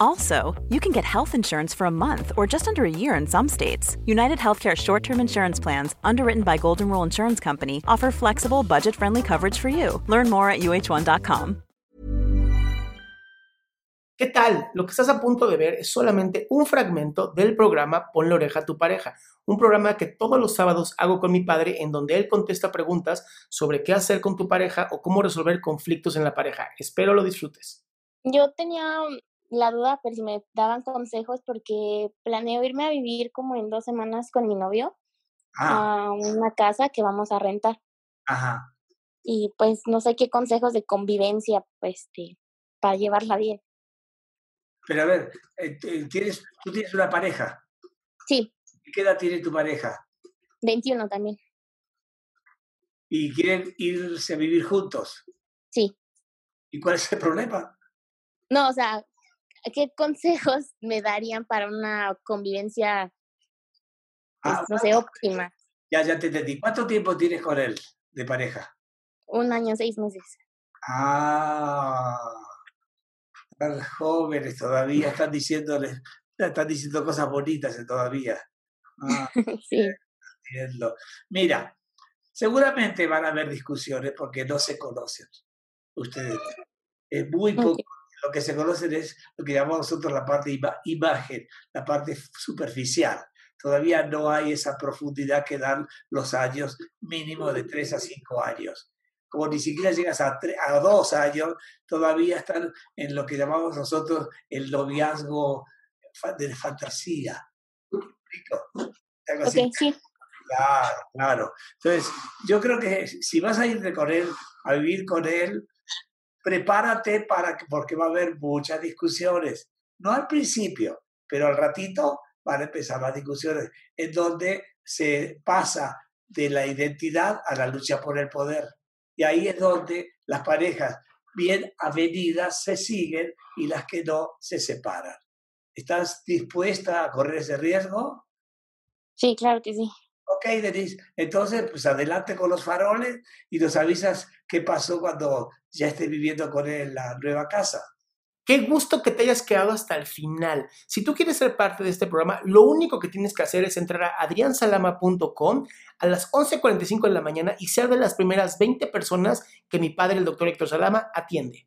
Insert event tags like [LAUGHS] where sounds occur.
Also, you can get health insurance for a month or just under a year in some states. United Healthcare short term insurance plans, underwritten by Golden Rule Insurance Company, offer flexible, budget friendly coverage for you. Learn more at uh1.com. ¿Qué tal? Lo que estás a punto de ver es solamente un fragmento del programa Pon la oreja a tu pareja, un programa que todos los sábados hago con mi padre en donde él contesta preguntas sobre qué hacer con tu pareja o cómo resolver conflictos en la pareja. Espero lo disfrutes. Yo tenía la duda, pero si me daban consejos porque planeo irme a vivir como en dos semanas con mi novio Ah, a una casa que vamos a rentar. ajá. Y pues no sé qué consejos de convivencia, pues, para llevarla bien. Pero a ver, eh, t- tienes, tú tienes una pareja. Sí, ¿Qué edad tiene tu pareja? 21 también. ¿Y quieren irse a vivir juntos? Sí. ¿Y cuál es el problema? No, o sea, ¿qué consejos [LAUGHS] me darían para una convivencia, pues, Ah, no sé, óptima? ya, ya te entendí. ¿Cuánto tiempo tienes con él de pareja? Un año, seis meses. Ah, están jóvenes todavía, están diciéndoles, están diciendo cosas bonitas todavía. Ah, [LAUGHS] sí, entiendo. Mira, seguramente van a haber discusiones porque no se conocen ustedes. Es muy poco. Lo que se conocen es lo que llamamos nosotros la parte ima- imagen, la parte superficial. Todavía no hay esa profundidad que dan los años mínimo de 3 a 5 años. Como ni siquiera llegas a, a dos años, todavía están en lo que llamamos nosotros el noviazgo de fantasía. Algo así. Sí. Claro, claro. Entonces, yo creo que si vas a irte con él, a vivir con él, prepárate para que, porque va a haber muchas discusiones. No al principio, pero al ratito van a empezar las discusiones en donde se pasa de la identidad a la lucha por el poder. Y ahí es donde las parejas bien avenidas se siguen y las que no se separan. ¿Estás dispuesta a correr ese riesgo? Sí, claro que sí. Ok, Denise. Entonces, pues adelante con los faroles y nos avisas qué pasó cuando ya estés viviendo con él en la nueva casa. Qué gusto que te hayas quedado hasta el final. Si tú quieres ser parte de este programa, lo único que tienes que hacer es entrar a adriansalama.com a las 11.45 de la mañana y ser de las primeras 20 personas que mi padre, el doctor Héctor Salama, atiende.